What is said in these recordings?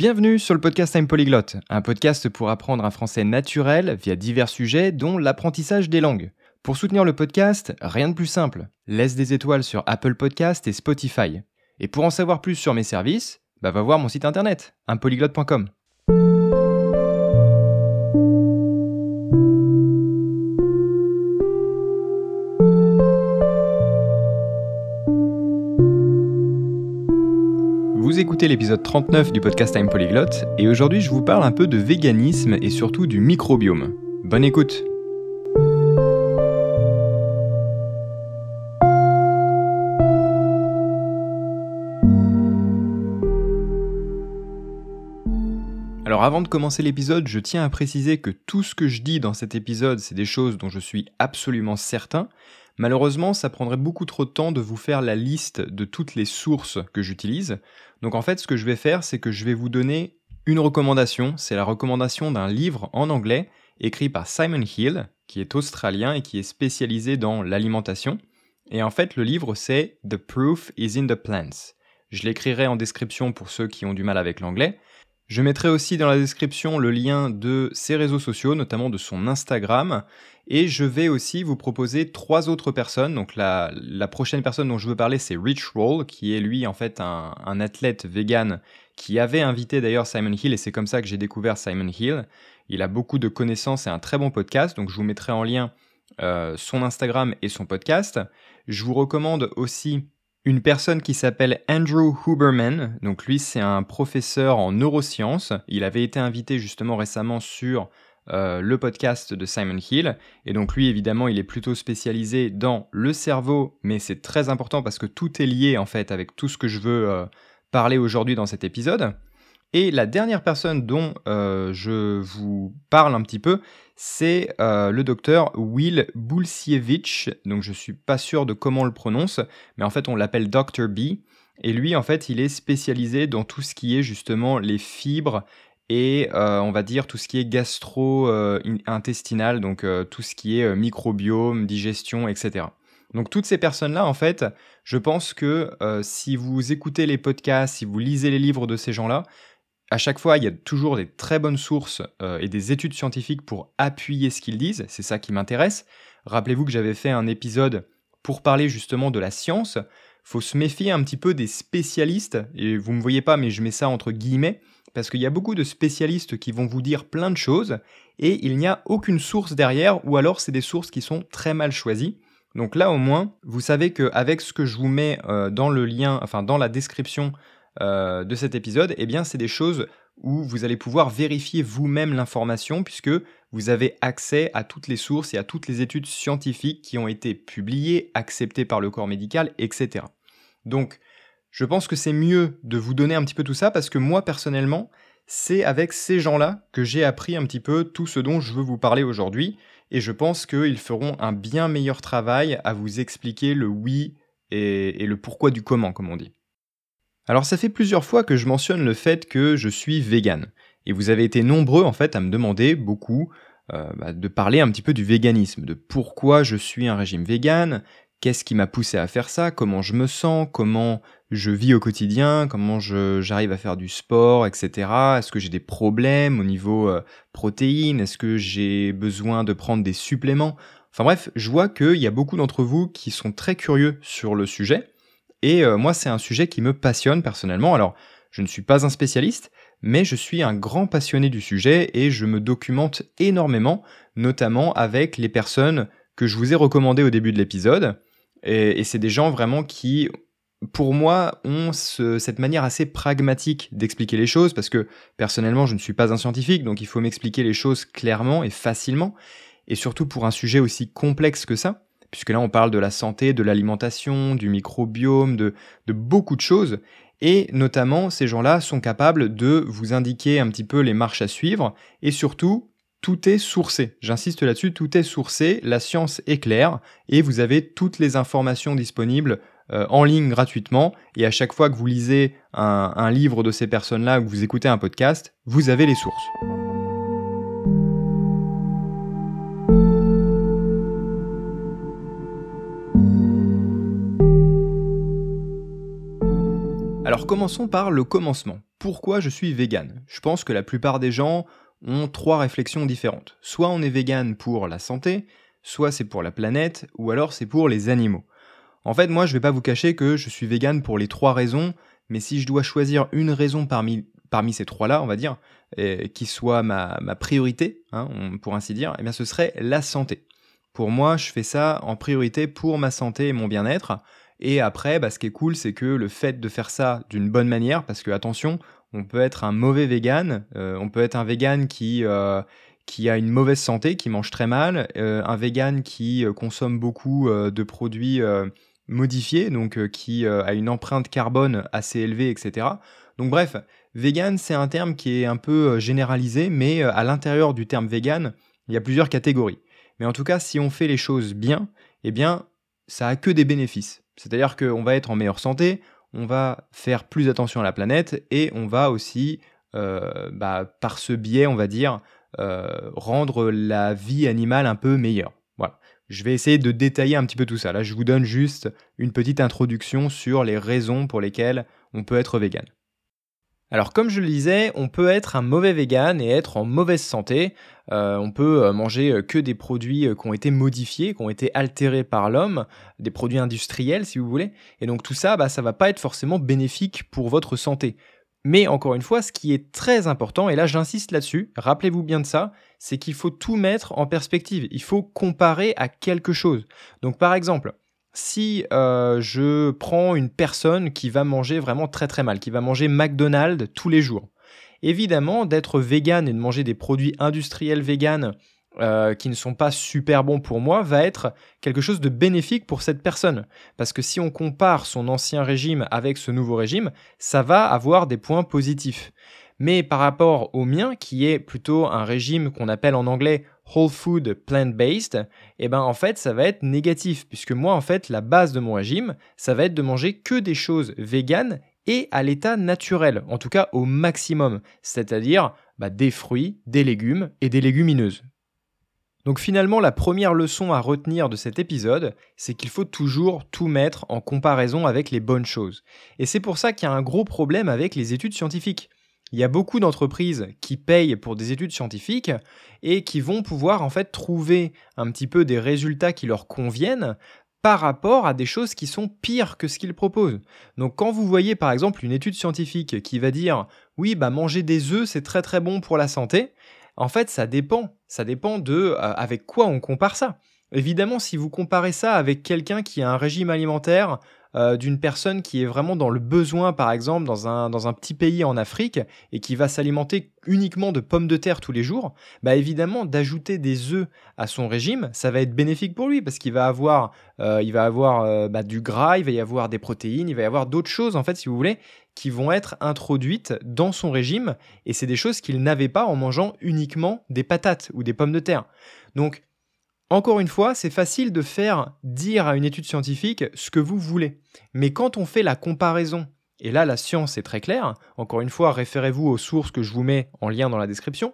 Bienvenue sur le podcast Time Polyglot, un podcast pour apprendre un français naturel via divers sujets dont l'apprentissage des langues. Pour soutenir le podcast, rien de plus simple. Laisse des étoiles sur Apple Podcast et Spotify. Et pour en savoir plus sur mes services, bah va voir mon site internet, unpolyglot.com. écoutez l'épisode 39 du podcast Time Polyglot et aujourd'hui je vous parle un peu de véganisme et surtout du microbiome. Bonne écoute Alors avant de commencer l'épisode, je tiens à préciser que tout ce que je dis dans cet épisode, c'est des choses dont je suis absolument certain. Malheureusement, ça prendrait beaucoup trop de temps de vous faire la liste de toutes les sources que j'utilise. Donc en fait, ce que je vais faire, c'est que je vais vous donner une recommandation. C'est la recommandation d'un livre en anglais écrit par Simon Hill, qui est australien et qui est spécialisé dans l'alimentation. Et en fait, le livre, c'est The Proof is in the Plants. Je l'écrirai en description pour ceux qui ont du mal avec l'anglais. Je mettrai aussi dans la description le lien de ses réseaux sociaux, notamment de son Instagram. Et je vais aussi vous proposer trois autres personnes. Donc la, prochaine personne dont je veux parler, c'est Rich Roll, qui est lui en fait un, athlète vegan qui avait invité d'ailleurs Simon Hill, et c'est comme ça que j'ai découvert Simon Hill. Il a beaucoup de connaissances et un très bon podcast, donc je vous mettrai en lien euh, son Instagram et son podcast. Je vous recommande aussi une personne qui s'appelle Andrew Huberman. Donc lui, c'est un professeur en neurosciences. Il avait été invité justement récemment sur euh, le podcast de Simon Hill. Et donc lui, évidemment, il est plutôt spécialisé dans le cerveau, mais c'est très important parce que tout est lié en fait avec tout ce que je veux euh, parler aujourd'hui dans cet épisode. Et la dernière personne dont euh, je vous parle un petit peu, c'est euh, le docteur Will Bulsiewicz. Donc je suis pas sûr de comment on le prononce, mais en fait on l'appelle Dr B. Et lui, en fait, il est spécialisé dans tout ce qui est justement les fibres et euh, on va dire tout ce qui est gastro-intestinal, donc tout ce qui est microbiome, digestion, etc. Donc toutes ces personnes-là, en fait, je pense que si vous écoutez les podcasts, si vous lisez les livres de ces gens-là, à chaque fois, il y a toujours des très bonnes sources euh, et des études scientifiques pour appuyer ce qu'ils disent. C'est ça qui m'intéresse. Rappelez-vous que j'avais fait un épisode pour parler justement de la science. Faut se méfier un petit peu des spécialistes. Et vous me voyez pas, mais je mets ça entre guillemets parce qu'il y a beaucoup de spécialistes qui vont vous dire plein de choses et il n'y a aucune source derrière, ou alors c'est des sources qui sont très mal choisies. Donc là au moins, vous savez qu'avec ce que je vous mets euh, dans le lien, enfin dans la description euh, de cet épisode, eh bien c'est des choses où vous allez pouvoir vérifier vous-même l'information puisque vous avez accès à toutes les sources et à toutes les études scientifiques qui ont été publiées, acceptées par le corps médical, etc. Donc, je pense que c'est mieux de vous donner un petit peu tout ça parce que moi personnellement, c'est avec ces gens-là que j'ai appris un petit peu tout ce dont je veux vous parler aujourd'hui et je pense qu'ils feront un bien meilleur travail à vous expliquer le oui et, et le pourquoi du comment, comme on dit. Alors ça fait plusieurs fois que je mentionne le fait que je suis vegan. Et vous avez été nombreux en fait à me demander beaucoup euh, bah, de parler un petit peu du véganisme, de pourquoi je suis un régime vegan, qu'est-ce qui m'a poussé à faire ça, comment je me sens, comment je vis au quotidien, comment j'arrive à faire du sport, etc. Est-ce que j'ai des problèmes au niveau euh, protéines, est-ce que j'ai besoin de prendre des suppléments? Enfin bref, je vois qu'il y a beaucoup d'entre vous qui sont très curieux sur le sujet. Et euh, moi, c'est un sujet qui me passionne personnellement. Alors, je ne suis pas un spécialiste, mais je suis un grand passionné du sujet et je me documente énormément, notamment avec les personnes que je vous ai recommandées au début de l'épisode. Et, c'est des gens vraiment qui, pour moi, ont cette manière assez pragmatique d'expliquer les choses, parce que personnellement, je ne suis pas un scientifique, donc il faut m'expliquer les choses clairement et facilement, et surtout pour un sujet aussi complexe que ça puisque là on parle de la santé, de l'alimentation, du microbiome, de, beaucoup de choses. Et notamment, ces gens-là sont capables de vous indiquer un petit peu les marches à suivre, et surtout, tout est sourcé. J'insiste là-dessus, tout est sourcé, la science est claire, et vous avez toutes les informations disponibles euh, en ligne gratuitement, et à chaque fois que vous lisez un, un livre de ces personnes-là, ou que vous écoutez un podcast, vous avez les sources. Alors commençons par le commencement. pourquoi je suis vegan Je pense que la plupart des gens ont trois réflexions différentes. Soit on est vegan pour la santé, soit c'est pour la planète, ou alors c'est pour les animaux. En fait, moi, je vais pas vous cacher que je suis vegan pour les trois raisons, mais si je dois choisir une raison parmi, ces trois-là, on va dire, qui soit ma, priorité, hein, pour ainsi dire, eh bien ce serait la santé. Pour moi, je fais ça en priorité pour ma santé et mon bien-être. Et après, bah, ce qui est cool, c'est que le fait de faire ça d'une bonne manière, parce que attention, on peut être un mauvais vegan, euh, on peut être un vegan qui, euh, qui a une mauvaise santé, qui mange très mal, euh, un vegan qui consomme beaucoup de produits modifiés, donc qui a une empreinte carbone assez élevée, etc. Donc bref, vegan, c'est un terme qui est un peu généralisé, mais à l'intérieur du terme vegan, il y a plusieurs catégories. Mais en tout cas, si on fait les choses bien, eh bien, ça a que des bénéfices. C'est-à-dire qu'on va être en meilleure santé, on va faire plus attention à la planète et on va aussi, euh, bah, par ce biais, on va dire, euh, rendre la vie animale un peu meilleure. Voilà. Je vais essayer de détailler un petit peu tout ça. Là, je vous donne juste une petite introduction sur les raisons pour lesquelles on peut être vegan. Alors comme je le disais, on peut être un mauvais vegan et être en mauvaise santé. Euh, on peut euh, manger euh, que des produits qui ont été modifiés, qui ont été altérés par l'homme, des produits industriels si vous voulez. Et donc tout ça, bah, ça va pas être forcément bénéfique pour votre santé. Mais encore une fois, ce qui est très important, et là j'insiste là-dessus, rappelez-vous bien de ça, c'est qu'il faut tout mettre en perspective. Il faut comparer à quelque chose. Donc par exemple, si euh, je prends une personne qui va manger vraiment très très mal, qui va manger McDonald's tous les jours, évidemment d'être vegan et de manger des produits industriels vegan euh, qui ne sont pas super bons pour moi va être quelque chose de bénéfique pour cette personne. Parce que si on compare son ancien régime avec ce nouveau régime, ça va avoir des points positifs. Mais par rapport au mien, qui est plutôt un régime qu'on appelle en anglais whole food plant-based, eh ben en fait ça va être négatif puisque moi en fait la base de mon régime, ça va être de manger que des choses véganes et à l'état naturel, en tout cas au maximum, c'est-à-dire bah, des fruits, des légumes et des légumineuses. Donc finalement, la première leçon à retenir de cet épisode, c'est qu'il faut toujours tout mettre en comparaison avec les bonnes choses. Et c'est pour ça qu'il y a un gros problème avec les études scientifiques. Il y a beaucoup d'entreprises qui payent pour des études scientifiques et qui vont pouvoir en fait trouver un petit peu des résultats qui leur conviennent par rapport à des choses qui sont pires que ce qu'ils proposent. Donc quand vous voyez par exemple une étude scientifique qui va dire oui bah manger des œufs c'est très très bon pour la santé, en fait ça dépend, ça dépend de euh, avec quoi on compare ça. Évidemment si vous comparez ça avec quelqu'un qui a un régime alimentaire euh, d'une personne qui est vraiment dans le besoin, par exemple, dans un, dans un petit pays en Afrique, et qui va s'alimenter uniquement de pommes de terre tous les jours, bah évidemment, d'ajouter des œufs à son régime, ça va être bénéfique pour lui, parce qu'il va avoir, euh, il va avoir euh, bah, du gras, il va y avoir des protéines, il va y avoir d'autres choses, en fait, si vous voulez, qui vont être introduites dans son régime, et c'est des choses qu'il n'avait pas en mangeant uniquement des patates ou des pommes de terre. Donc, encore une fois, c'est facile de faire dire à une étude scientifique ce que vous voulez. Mais quand on fait la comparaison, et là la science est très claire, encore une fois, référez-vous aux sources que je vous mets en lien dans la description,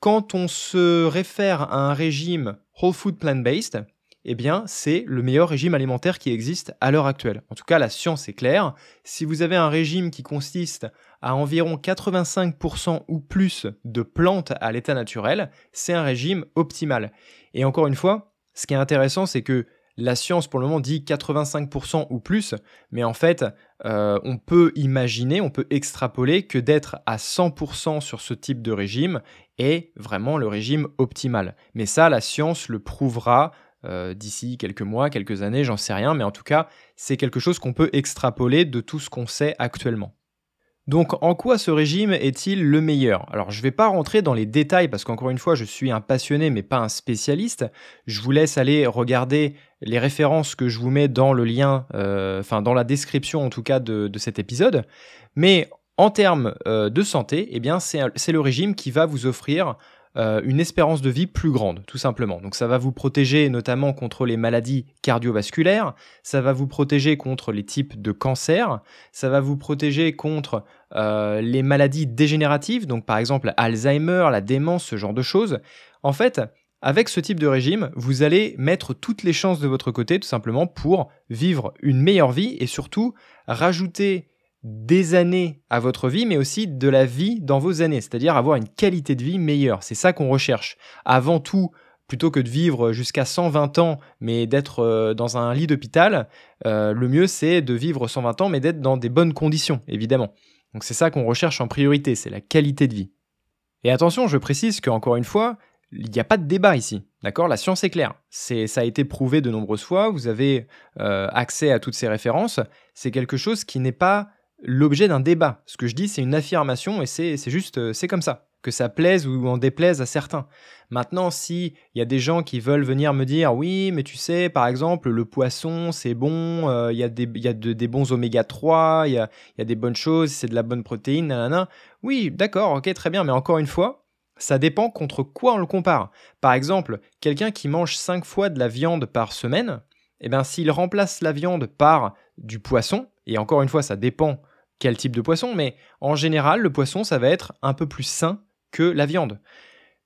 quand on se réfère à un régime whole food plant-based, eh bien, c'est le meilleur régime alimentaire qui existe à l'heure actuelle. En tout cas, la science est claire. Si vous avez un régime qui consiste à environ 85% ou plus de plantes à l'état naturel, c'est un régime optimal. Et encore une fois, ce qui est intéressant, c'est que la science pour le moment dit 85% ou plus, mais en fait, euh, on peut imaginer, on peut extrapoler que d'être à 100% sur ce type de régime est vraiment le régime optimal. Mais ça, la science le prouvera euh, d'ici quelques mois, quelques années, j'en sais rien, mais en tout cas, c'est quelque chose qu'on peut extrapoler de tout ce qu'on sait actuellement. Donc en quoi ce régime est-il le meilleur? Alors je ne vais pas rentrer dans les détails parce qu'encore une fois je suis un passionné mais pas un spécialiste. Je vous laisse aller regarder les références que je vous mets dans le lien, euh, enfin dans la description en tout cas de, cet épisode. Mais en termes euh, de santé, eh bien c'est le régime qui va vous offrir euh, une espérance de vie plus grande, tout simplement. Donc ça va vous protéger notamment contre les maladies cardiovasculaires, ça va vous protéger contre les types de cancer, ça va vous protéger contre euh, les maladies dégénératives, donc par exemple Alzheimer, la démence, ce genre de choses. En fait, avec ce type de régime, vous allez mettre toutes les chances de votre côté tout simplement pour vivre une meilleure vie et surtout rajouter des années à votre vie, mais aussi de la vie dans vos années, c'est-à-dire avoir une qualité de vie meilleure. C'est ça qu'on recherche. Avant tout, plutôt que de vivre jusqu'à 120 ans, mais d'être euh, dans un lit d'hôpital, euh, le mieux c'est de vivre 120 ans, mais d'être dans des bonnes conditions, évidemment. Donc c'est ça qu'on recherche en priorité, c'est la qualité de vie. Et attention, je précise qu'encore une fois, il n'y a pas de débat ici, d'accord? La science est claire. C'est, ça a été prouvé de nombreuses fois, vous avez euh, accès à toutes ces références. C'est quelque chose qui n'est pas l'objet d'un débat. Ce que je dis, c'est une affirmation et c'est, juste, c'est comme ça que ça plaise ou en déplaise à certains. Maintenant, si il y a des gens qui veulent venir me dire oui, mais tu sais, par exemple, le poisson, c'est bon, euh, il y a, des, y a des bons oméga 3, il y a, y a, des bonnes choses, c'est de la bonne protéine, nanana. Oui, d'accord, ok, très bien, mais encore une fois, ça dépend contre quoi on le compare. Par exemple, quelqu'un qui mange 5 fois de la viande par semaine, eh bien, s'il remplace la viande par du poisson, et encore une fois, ça dépend quel type de poisson, mais en général, le poisson, ça va être un peu plus sain que la viande.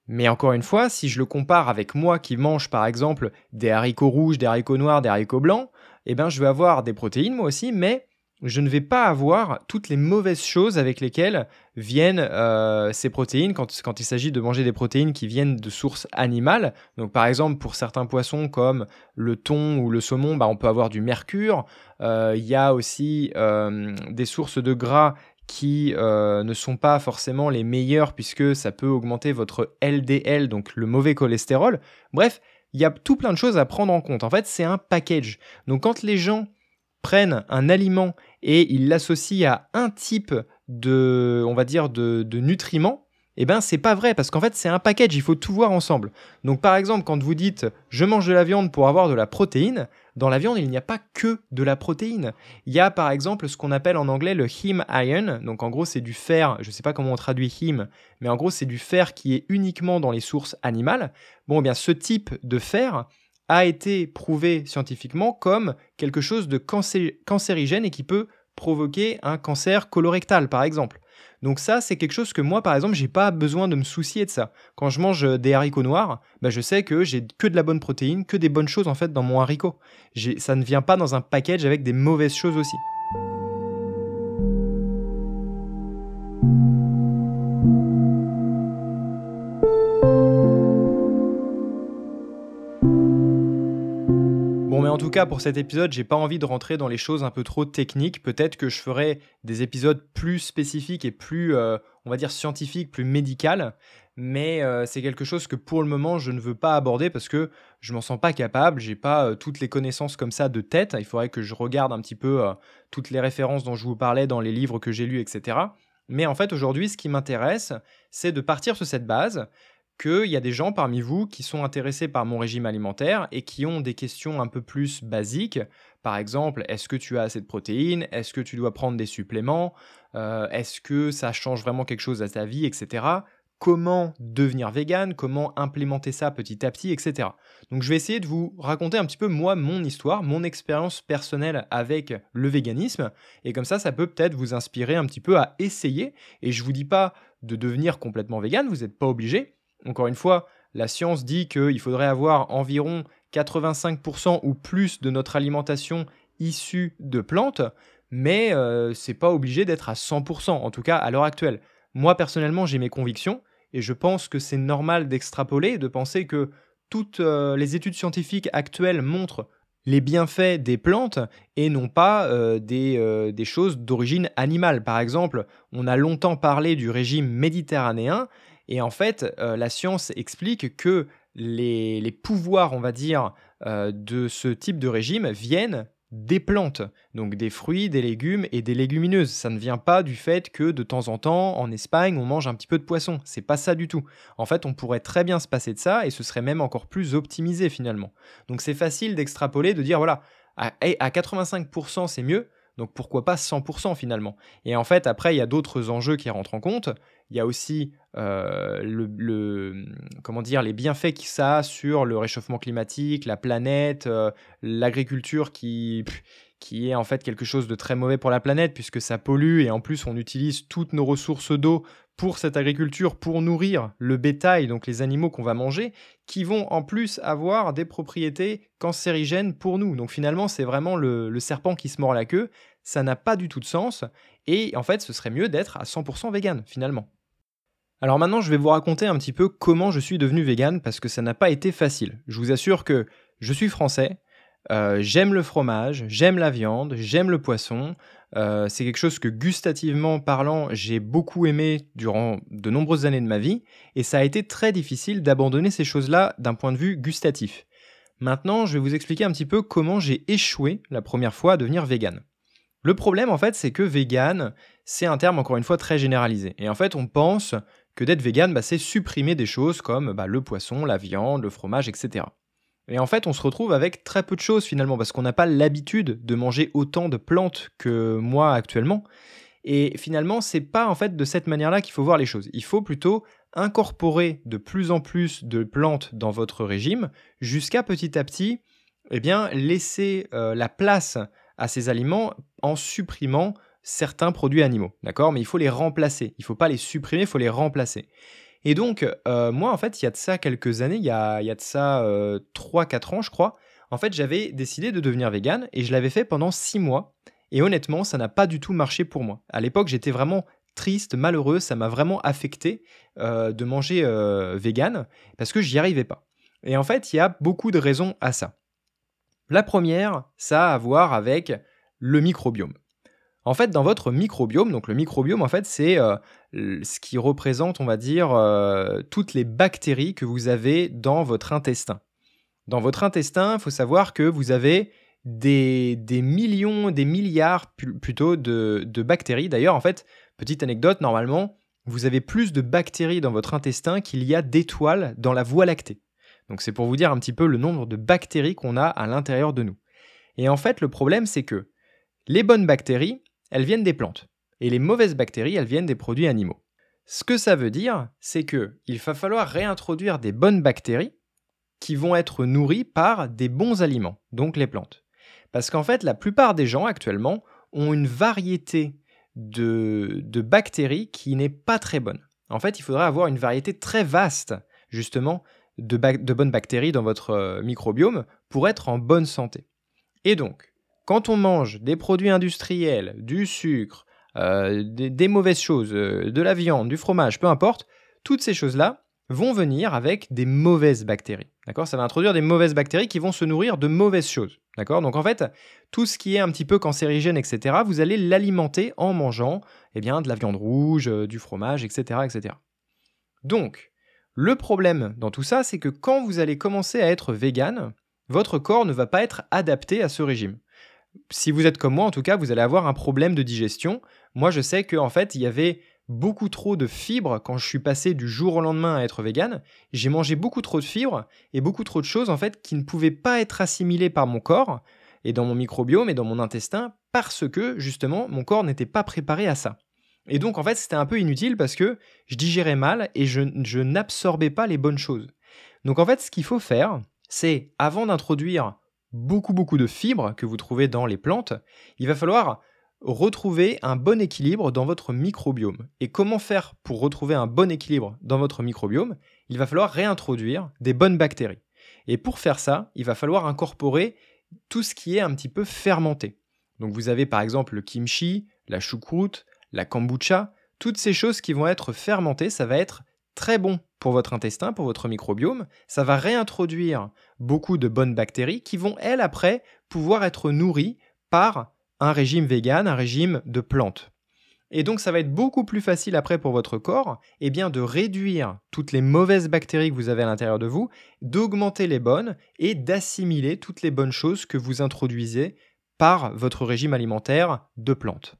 Mais encore une fois, si je le compare avec moi qui mange par exemple des haricots rouges, des haricots noirs, des haricots blancs, eh ben je vais avoir des protéines moi aussi, mais je ne vais pas avoir toutes les mauvaises choses avec lesquelles viennent euh, ces protéines quand, il s'agit de manger des protéines qui viennent de sources animales. Donc par exemple pour certains poissons comme le thon ou le saumon, bah, on peut avoir du mercure. Euh, il y a aussi euh, des sources de gras qui ne sont pas forcément les meilleurs puisque ça peut augmenter votre LDL, donc le mauvais cholestérol. Bref, il y a tout plein de choses à prendre en compte. En fait, c'est un package. Donc quand les gens prennent un aliment et ils l'associent à un type de, on va dire, de, nutriments, eh ben c'est pas vrai parce qu'en fait c'est un package, il faut tout voir ensemble. Donc par exemple quand vous dites je mange de la viande pour avoir de la protéine, dans la viande il n'y a pas que de la protéine. Il y a par exemple ce qu'on appelle en anglais le heme iron, donc en gros c'est du fer, je sais pas comment on traduit heme, mais en gros c'est du fer qui est uniquement dans les sources animales. Bon eh bien ce type de fer a été prouvé scientifiquement comme quelque chose de cancérigène et qui peut provoquer un cancer colorectal par exemple. Donc ça, c'est quelque chose que moi, par exemple, j'ai pas besoin de me soucier de ça. Quand je mange euh, des haricots noirs, bah, je sais que j'ai que de la bonne protéine, que des bonnes choses en fait dans mon haricot. Ça ne vient pas dans un package avec des mauvaises choses aussi. En tout cas, pour cet épisode, j'ai pas envie de rentrer dans les choses un peu trop techniques. Peut-être que je ferai des épisodes plus spécifiques et plus, euh, on va dire, scientifiques, plus médicales. Mais euh, c'est quelque chose que pour le moment, je ne veux pas aborder parce que je m'en sens pas capable. J'ai pas euh, toutes les connaissances comme ça de tête. Il faudrait que je regarde un petit peu toutes les références dont je vous parlais dans les livres que j'ai lus, etc. Mais en fait, aujourd'hui, ce qui m'intéresse, c'est de partir sur cette base qu'il y a des gens parmi vous qui sont intéressés par mon régime alimentaire et qui ont des questions un peu plus basiques. Par exemple, est-ce que tu as assez de protéines? Est-ce que tu dois prendre des suppléments? Euh, Est-ce que ça change vraiment quelque chose à ta vie, etc. Comment devenir vegan Comment implémenter ça petit à petit, etc. Donc je vais essayer de vous raconter un petit peu moi mon histoire, mon expérience personnelle avec le véganisme, et comme ça, ça peut peut-être vous inspirer un petit peu à essayer. Et je vous dis pas de devenir complètement vegan, vous n'êtes pas obligé. Encore une fois, la science dit qu'il faudrait avoir environ 85% ou plus de notre alimentation issue de plantes, mais euh, c'est pas obligé d'être à 100%, en tout cas à l'heure actuelle. Moi personnellement, j'ai mes convictions et je pense que c'est normal d'extrapoler, de penser que toutes euh, les études scientifiques actuelles montrent les bienfaits des plantes et non pas euh, des, des, choses d'origine animale. Par exemple, on a longtemps parlé du régime méditerranéen et en fait, euh, la science explique que les, pouvoirs, on va dire, euh, de ce type de régime viennent des plantes, donc des fruits, des légumes et des légumineuses. Ça ne vient pas du fait que de temps en temps, en Espagne, on mange un petit peu de poisson. C'est pas ça du tout. En fait, on pourrait très bien se passer de ça et ce serait même encore plus optimisé finalement. Donc c'est facile d'extrapoler, de dire voilà, à 85% c'est mieux, donc pourquoi pas 100% finalement? Et en fait, après, il y a d'autres enjeux qui rentrent en compte. Il y a aussi euh, le, comment dire, les bienfaits que ça a sur le réchauffement climatique, la planète, euh, l'agriculture qui, qui est en fait quelque chose de très mauvais pour la planète puisque ça pollue et en plus on utilise toutes nos ressources d'eau pour cette agriculture, pour nourrir le bétail, donc les animaux qu'on va manger, qui vont en plus avoir des propriétés cancérigènes pour nous. Donc finalement c'est vraiment le serpent qui se mord la queue, ça n'a pas du tout de sens, et en fait ce serait mieux d'être à 100% vegan finalement. Alors maintenant je vais vous raconter un petit peu comment je suis devenu vegan, parce que ça n'a pas été facile. Je vous assure que je suis français, euh, j'aime le fromage, j'aime la viande, j'aime le poisson. Euh, c'est quelque chose que gustativement parlant, j'ai beaucoup aimé durant de nombreuses années de ma vie, et ça a été très difficile d'abandonner ces choses-là d'un point de vue gustatif. Maintenant, je vais vous expliquer un petit peu comment j'ai échoué la première fois à devenir vegan. Le problème, en fait, c'est que vegan, c'est un terme encore une fois très généralisé. Et en fait, on pense que d'être vegan, bah, c'est supprimer des choses comme bah, le poisson, la viande, le fromage, etc. Et en fait, on se retrouve avec très peu de choses finalement, parce qu'on n'a pas l'habitude de manger autant de plantes que moi actuellement. Et finalement, c'est pas en fait de cette manière-là qu'il faut voir les choses. Il faut plutôt incorporer de plus en plus de plantes dans votre régime, jusqu'à petit à petit, eh bien, laisser euh, la place à ces aliments en supprimant certains produits animaux, d'accord? Mais il faut les remplacer. Il ne faut pas les supprimer, il faut les remplacer. Et donc, euh, moi, en fait, il y a de ça quelques années, il y a, de ça 3-4 euh, ans, je crois, en fait, j'avais décidé de devenir vegan et je l'avais fait pendant 6 mois. Et honnêtement, ça n'a pas du tout marché pour moi. À l'époque, j'étais vraiment triste, malheureux, ça m'a vraiment affecté euh, de manger vegan parce que j'y arrivais pas. Et en fait, il y a beaucoup de raisons à ça. La première, ça a à voir avec le microbiome. En fait, dans votre microbiome, donc le microbiome, en fait, c'est euh, ce qui représente, on va dire, euh, toutes les bactéries que vous avez dans votre intestin. Dans votre intestin, il faut savoir que vous avez des, millions, des milliards plutôt de, de bactéries. D'ailleurs, en fait, petite anecdote, normalement, vous avez plus de bactéries dans votre intestin qu'il y a d'étoiles dans la Voie lactée. Donc c'est pour vous dire un petit peu le nombre de bactéries qu'on a à l'intérieur de nous. Et en fait, le problème, c'est que les bonnes bactéries, elles viennent des plantes. Et les mauvaises bactéries, elles viennent des produits animaux. Ce que ça veut dire, c'est que il va falloir réintroduire des bonnes bactéries qui vont être nourries par des bons aliments, donc les plantes. Parce qu'en fait, la plupart des gens actuellement ont une variété de, bactéries qui n'est pas très bonne. En fait, il faudrait avoir une variété très vaste, justement, de, de bonnes bactéries dans votre euh, microbiome pour être en bonne santé. Et donc, quand on mange des produits industriels, du sucre, euh, des, mauvaises choses, euh, de la viande, du fromage, peu importe, toutes ces choses-là vont venir avec des mauvaises bactéries. D'accord? Ça va introduire des mauvaises bactéries qui vont se nourrir de mauvaises choses. D'accord? Donc en fait, tout ce qui est un petit peu cancérigène, etc., vous allez l'alimenter en mangeant eh bien, de la viande rouge, euh, du fromage, etc., etc. Donc, le problème dans tout ça, c'est que quand vous allez commencer à être vegan, votre corps ne va pas être adapté à ce régime si vous êtes comme moi, en tout cas, vous allez avoir un problème de digestion. Moi, je sais qu'en fait, il y avait beaucoup trop de fibres quand je suis passé du jour au lendemain à être vegan. J'ai mangé beaucoup trop de fibres et beaucoup trop de choses en fait qui ne pouvaient pas être assimilées par mon corps et dans mon microbiome et dans mon intestin parce que justement mon corps n'était pas préparé à ça. Et donc en fait c'était un peu inutile parce que je digérais mal et je, je n'absorbais pas les bonnes choses. Donc en fait ce qu'il faut faire c'est avant d'introduire beaucoup beaucoup de fibres que vous trouvez dans les plantes, il va falloir retrouver un bon équilibre dans votre microbiome. Et comment faire pour retrouver un bon équilibre dans votre microbiome? Il va falloir réintroduire des bonnes bactéries. Et pour faire ça, il va falloir incorporer tout ce qui est un petit peu fermenté. Donc vous avez par exemple le kimchi, la choucroute, la kombucha, toutes ces choses qui vont être fermentées, ça va être très bon pour votre intestin, pour votre microbiome. Ça va réintroduire beaucoup de bonnes bactéries qui vont, elles, après, pouvoir être nourries par un régime vegan, un régime de plantes. Et donc ça va être beaucoup plus facile après pour votre corps eh bien, de réduire toutes les mauvaises bactéries que vous avez à l'intérieur de vous, d'augmenter les bonnes et d'assimiler toutes les bonnes choses que vous introduisez par votre régime alimentaire de plantes.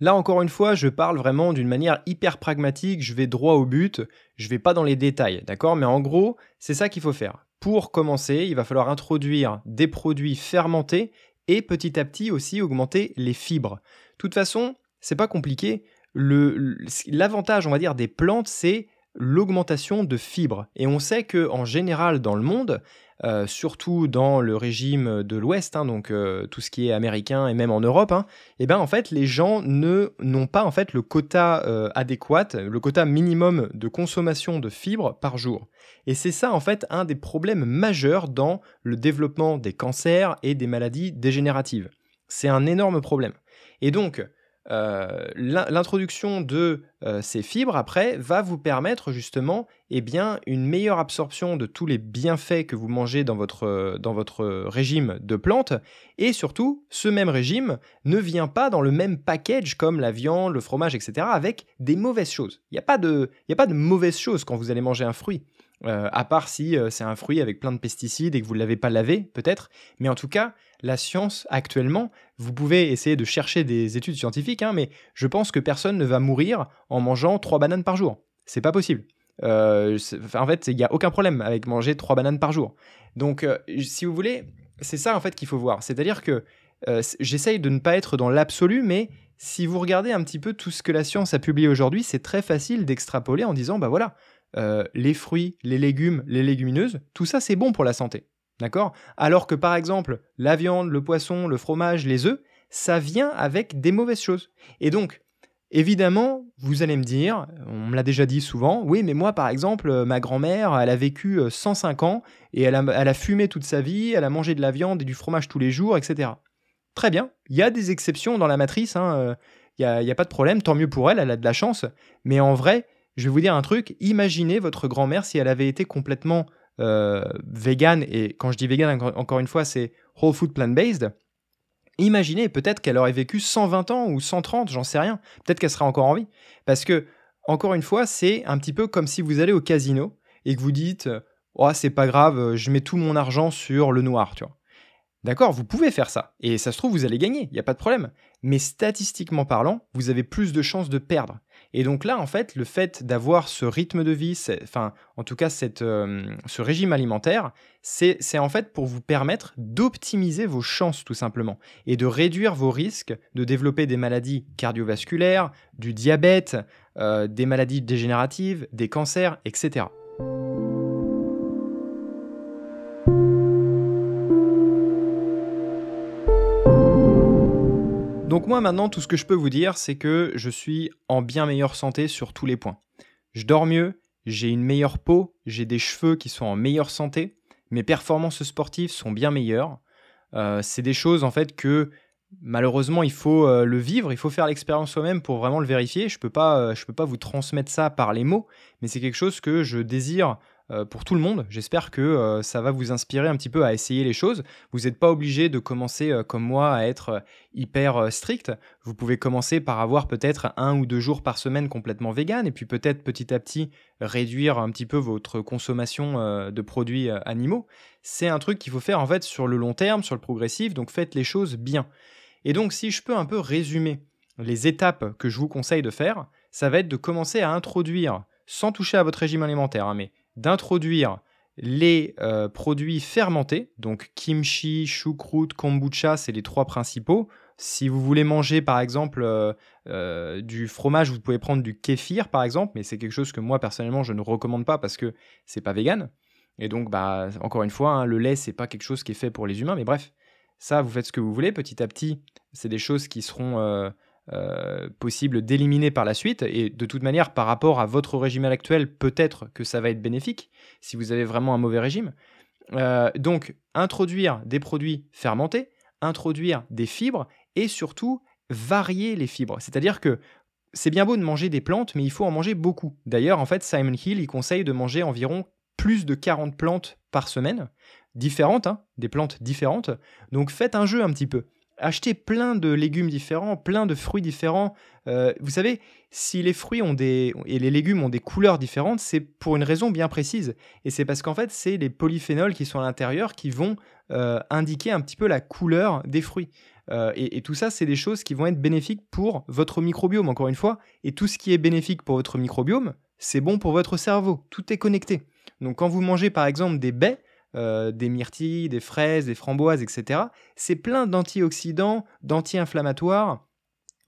Là encore une fois, je parle vraiment d'une manière hyper pragmatique, je vais droit au but, je vais pas dans les détails, d'accord? Mais en gros, c'est ça qu'il faut faire. Pour commencer, il va falloir introduire des produits fermentés et petit à petit aussi augmenter les fibres. De toute façon, c'est pas compliqué. L'avantage, on va dire, des plantes, c'est l'augmentation de fibres. Et on sait que en général dans le monde, euh, surtout dans le régime de l'Ouest, hein, donc euh, tout ce qui est américain et même en Europe, hein, eh ben en fait les gens ne n'ont pas en fait le quota euh, adéquat, le quota minimum de consommation de fibres par jour. Et c'est ça en fait un des problèmes majeurs dans le développement des cancers et des maladies dégénératives. C'est un énorme problème. Et donc, l'introduction de euh, ces fibres après va vous permettre justement eh bien, une meilleure absorption de tous les bienfaits que vous mangez dans votre, dans votre régime de plantes et surtout ce même régime ne vient pas dans le même package comme la viande, le fromage, etc. avec des mauvaises choses. Il n'y a, pas de, a pas de mauvaises choses quand vous allez manger un fruit. Euh, à part si c'est un fruit avec plein de pesticides et que vous ne l'avez pas lavé, peut-être. Mais en tout cas, la science actuellement, vous pouvez essayer de chercher des études scientifiques, hein, mais je pense que personne ne va mourir en mangeant trois bananes par jour. C'est pas possible. Euh, en fait, il n'y a aucun problème avec manger trois bananes par jour. Donc, euh, si vous voulez, c'est ça en fait qu'il faut voir. C'est-à-dire que euh, j'essaye de ne pas être dans l'absolu, mais si vous regardez un petit peu tout ce que la science a publié aujourd'hui, c'est très facile d'extrapoler en disant, bah voilà, les fruits, les légumes, les légumineuses, tout ça c'est bon pour la santé. D'accord? Alors que par exemple, la viande, le poisson, le fromage, les œufs, ça vient avec des mauvaises choses. Et donc, évidemment, vous allez me dire, on me l'a déjà dit souvent, oui, mais moi par exemple, euh, ma grand-mère, elle a vécu 105 euh, ans et elle a, fumé toute sa vie, elle a mangé de la viande et du fromage tous les jours, etc. Très bien, il y a des exceptions dans la matrice, hein, euh, il n'y a, a pas de problème, tant mieux pour elle, elle a de la chance. Mais en vrai, je vais vous dire un truc, imaginez votre grand-mère si elle avait été complètement euh, vegan, et quand je dis vegan, encore une fois, c'est whole food plant-based, imaginez peut-être qu'elle aurait vécu 120 ans ou 130, j'en sais rien. Peut-être qu'elle serait encore en vie. Parce que, encore une fois, c'est un petit peu comme si vous allez au casino et que vous dites Oh, c'est pas grave, je mets tout mon argent sur le noir, tu vois. D'accord, vous pouvez faire ça. Et ça se trouve, vous allez gagner, il n'y a pas de problème. Mais statistiquement parlant, vous avez plus de chances de perdre. Et donc là, en fait, le fait d'avoir ce rythme de vie, enfin, en tout cas, cette, euh, ce régime alimentaire, c'est en fait pour vous permettre d'optimiser vos chances, tout simplement, et de réduire vos risques de développer des maladies cardiovasculaires, du diabète, euh, des maladies dégénératives, des cancers, etc. Donc moi maintenant, tout ce que je peux vous dire, c'est que je suis en bien meilleure santé sur tous les points. Je dors mieux, j'ai une meilleure peau, j'ai des cheveux qui sont en meilleure santé, mes performances sportives sont bien meilleures. Euh, c'est des choses en fait que malheureusement il faut euh, le vivre, il faut faire l'expérience soi-même pour vraiment le vérifier. Je peux pas, euh, peux pas vous transmettre ça par les mots, mais c'est quelque chose que je désire pour tout le monde. J'espère que euh, ça va vous inspirer un petit peu à essayer les choses. Vous n'êtes pas obligé de commencer euh, comme moi à être hyper strict. Vous pouvez commencer par avoir peut-être un ou deux jours par semaine complètement vegan et puis peut-être petit à petit réduire un petit peu votre consommation de produits animaux. C'est un truc qu'il faut faire en fait sur le long terme, sur le progressif, donc faites les choses bien. Et donc si je peux un peu résumer les étapes que je vous conseille de faire, ça va être de commencer à introduire, sans toucher à votre régime alimentaire, hein, mais d'introduire les euh, produits fermentés, donc kimchi, choucroute, kombucha, c'est les trois principaux. Si vous voulez manger par exemple euh, euh, du fromage, vous pouvez prendre du kéfir par exemple, mais c'est quelque chose que moi personnellement je ne recommande pas parce que c'est pas vegan. Et donc bah encore une fois, hein, le lait c'est pas quelque chose qui est fait pour les humains, mais bref, ça vous faites ce que vous voulez. Petit à petit, c'est des choses qui seront euh, possible d'éliminer par la suite. Et de toute manière, par rapport à votre régime actuel, peut-être que ça va être bénéfique si vous avez vraiment un mauvais régime. Euh, donc, introduire des produits fermentés, introduire des fibres et surtout varier les fibres. C'est-à-dire que c'est bien beau de manger des plantes, mais il faut en manger beaucoup. D'ailleurs, en fait, Simon Hill, il conseille de manger environ plus de 40 plantes par semaine, différentes, hein, des plantes différentes. Donc faites un jeu un petit peu acheter plein de légumes différents, plein de fruits différents. Euh, vous savez, si les fruits ont des et les légumes ont des couleurs différentes, c'est pour une raison bien précise. Et c'est parce qu'en fait, c'est les polyphénols qui sont à l'intérieur qui vont euh, indiquer un petit peu la couleur des fruits. Euh, et, tout ça, c'est des choses qui vont être bénéfiques pour votre microbiome, encore une fois. Et tout ce qui est bénéfique pour votre microbiome, c'est bon pour votre cerveau. Tout est connecté. Donc quand vous mangez par exemple des baies, euh, des myrtilles, des fraises, des framboises, etc. C'est plein d'antioxydants, d'anti-inflammatoires.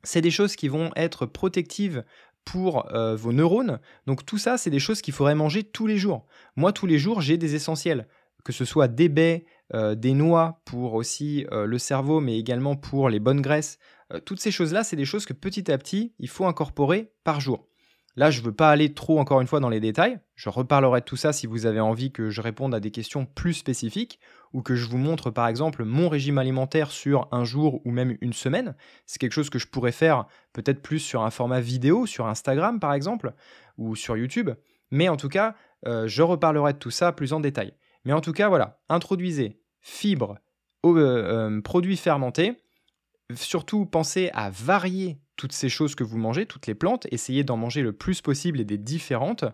C'est des choses qui vont être protectives pour euh, vos neurones. Donc tout ça, c'est des choses qu'il faudrait manger tous les jours. Moi, tous les jours, j'ai des essentiels, que ce soit des baies, euh, des noix pour aussi le cerveau, mais également pour les bonnes graisses. toutes ces choses-là, c'est des choses que petit à petit, il faut incorporer par jour. Là, je ne veux pas aller trop encore une fois dans les détails. Je reparlerai de tout ça si vous avez envie que je réponde à des questions plus spécifiques. ou que je vous montre par exemple mon régime alimentaire sur un jour ou même une semaine. C'est quelque chose que je pourrais faire peut-être plus sur un format vidéo, sur Instagram par exemple, ou sur YouTube. Mais en tout cas, euh, je reparlerai de tout ça plus en détail. Mais en tout cas, voilà, introduisez fibres, euh, euh, produits fermentés. Surtout, pensez à varier toutes ces choses que vous mangez, toutes les plantes. Essayez d'en manger le plus possible et des différentes.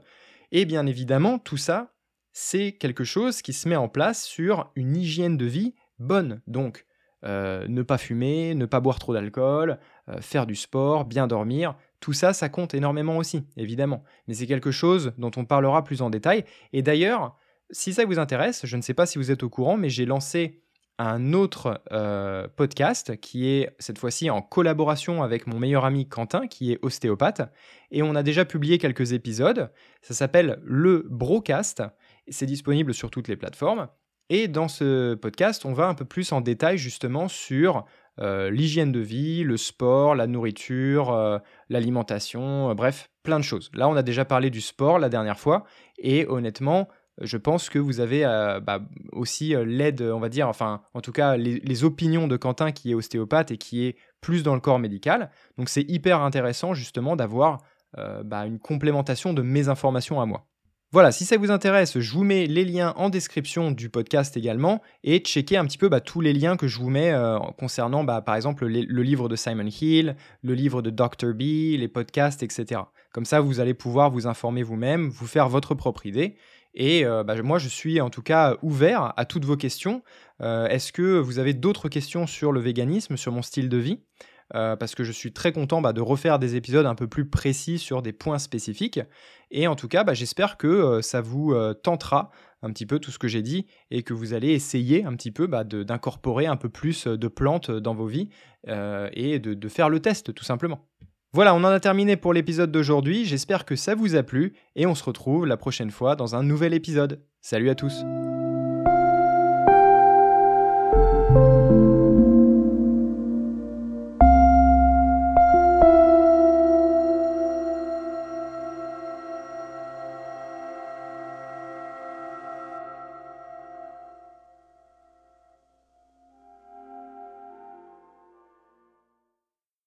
Et bien évidemment, tout ça, c'est quelque chose qui se met en place sur une hygiène de vie bonne. Donc, ne pas fumer, ne pas boire trop d'alcool, faire du sport, bien dormir, tout ça, ça compte énormément aussi, évidemment. Mais c'est quelque chose dont on parlera plus en détail. Et d'ailleurs, si ça vous intéresse, je ne sais pas si vous êtes au courant, mais j'ai lancé un autre euh, podcast qui est cette fois-ci en collaboration avec mon meilleur ami Quentin, qui est ostéopathe. Et on a déjà publié quelques épisodes. Ça s'appelle Le Brocast. C'est disponible sur toutes les plateformes. Et dans ce podcast, on va un peu plus en détail justement sur euh, l'hygiène de vie, le sport, la nourriture, euh, l'alimentation, bref, plein de choses. Là, on a déjà parlé du sport la dernière fois. Et honnêtement, je pense que vous avez euh, bah, aussi euh, l'aide, on va dire, enfin, en tout cas, les, opinions de Quentin qui est ostéopathe et qui est plus dans le corps médical. Donc, c'est hyper intéressant justement d'avoir euh, bah, une complémentation de mes informations à moi. Voilà, si ça vous intéresse, je vous mets les liens en description du podcast également et checkez un petit peu bah, tous les liens que je vous mets concernant par exemple le livre de Simon Hill, le livre de Dr. B, les podcasts, etc. Comme ça, vous allez pouvoir vous informer vous-même, vous faire votre propre idée. Et euh, bah, moi, je suis en tout cas ouvert à toutes vos questions. Euh, est-ce que vous avez d'autres questions sur le véganisme, sur mon style de vie? Euh, parce que je suis très content bah, de refaire des épisodes un peu plus précis sur des points spécifiques. Et en tout cas, bah, j'espère que ça vous tentera un petit peu tout ce que j'ai dit et que vous allez essayer un petit peu d'incorporer un peu plus de plantes dans vos vies et de faire le test tout simplement. Voilà, on en a terminé pour l'épisode d'aujourd'hui, j'espère que ça vous a plu et on se retrouve la prochaine fois dans un nouvel épisode. Salut à tous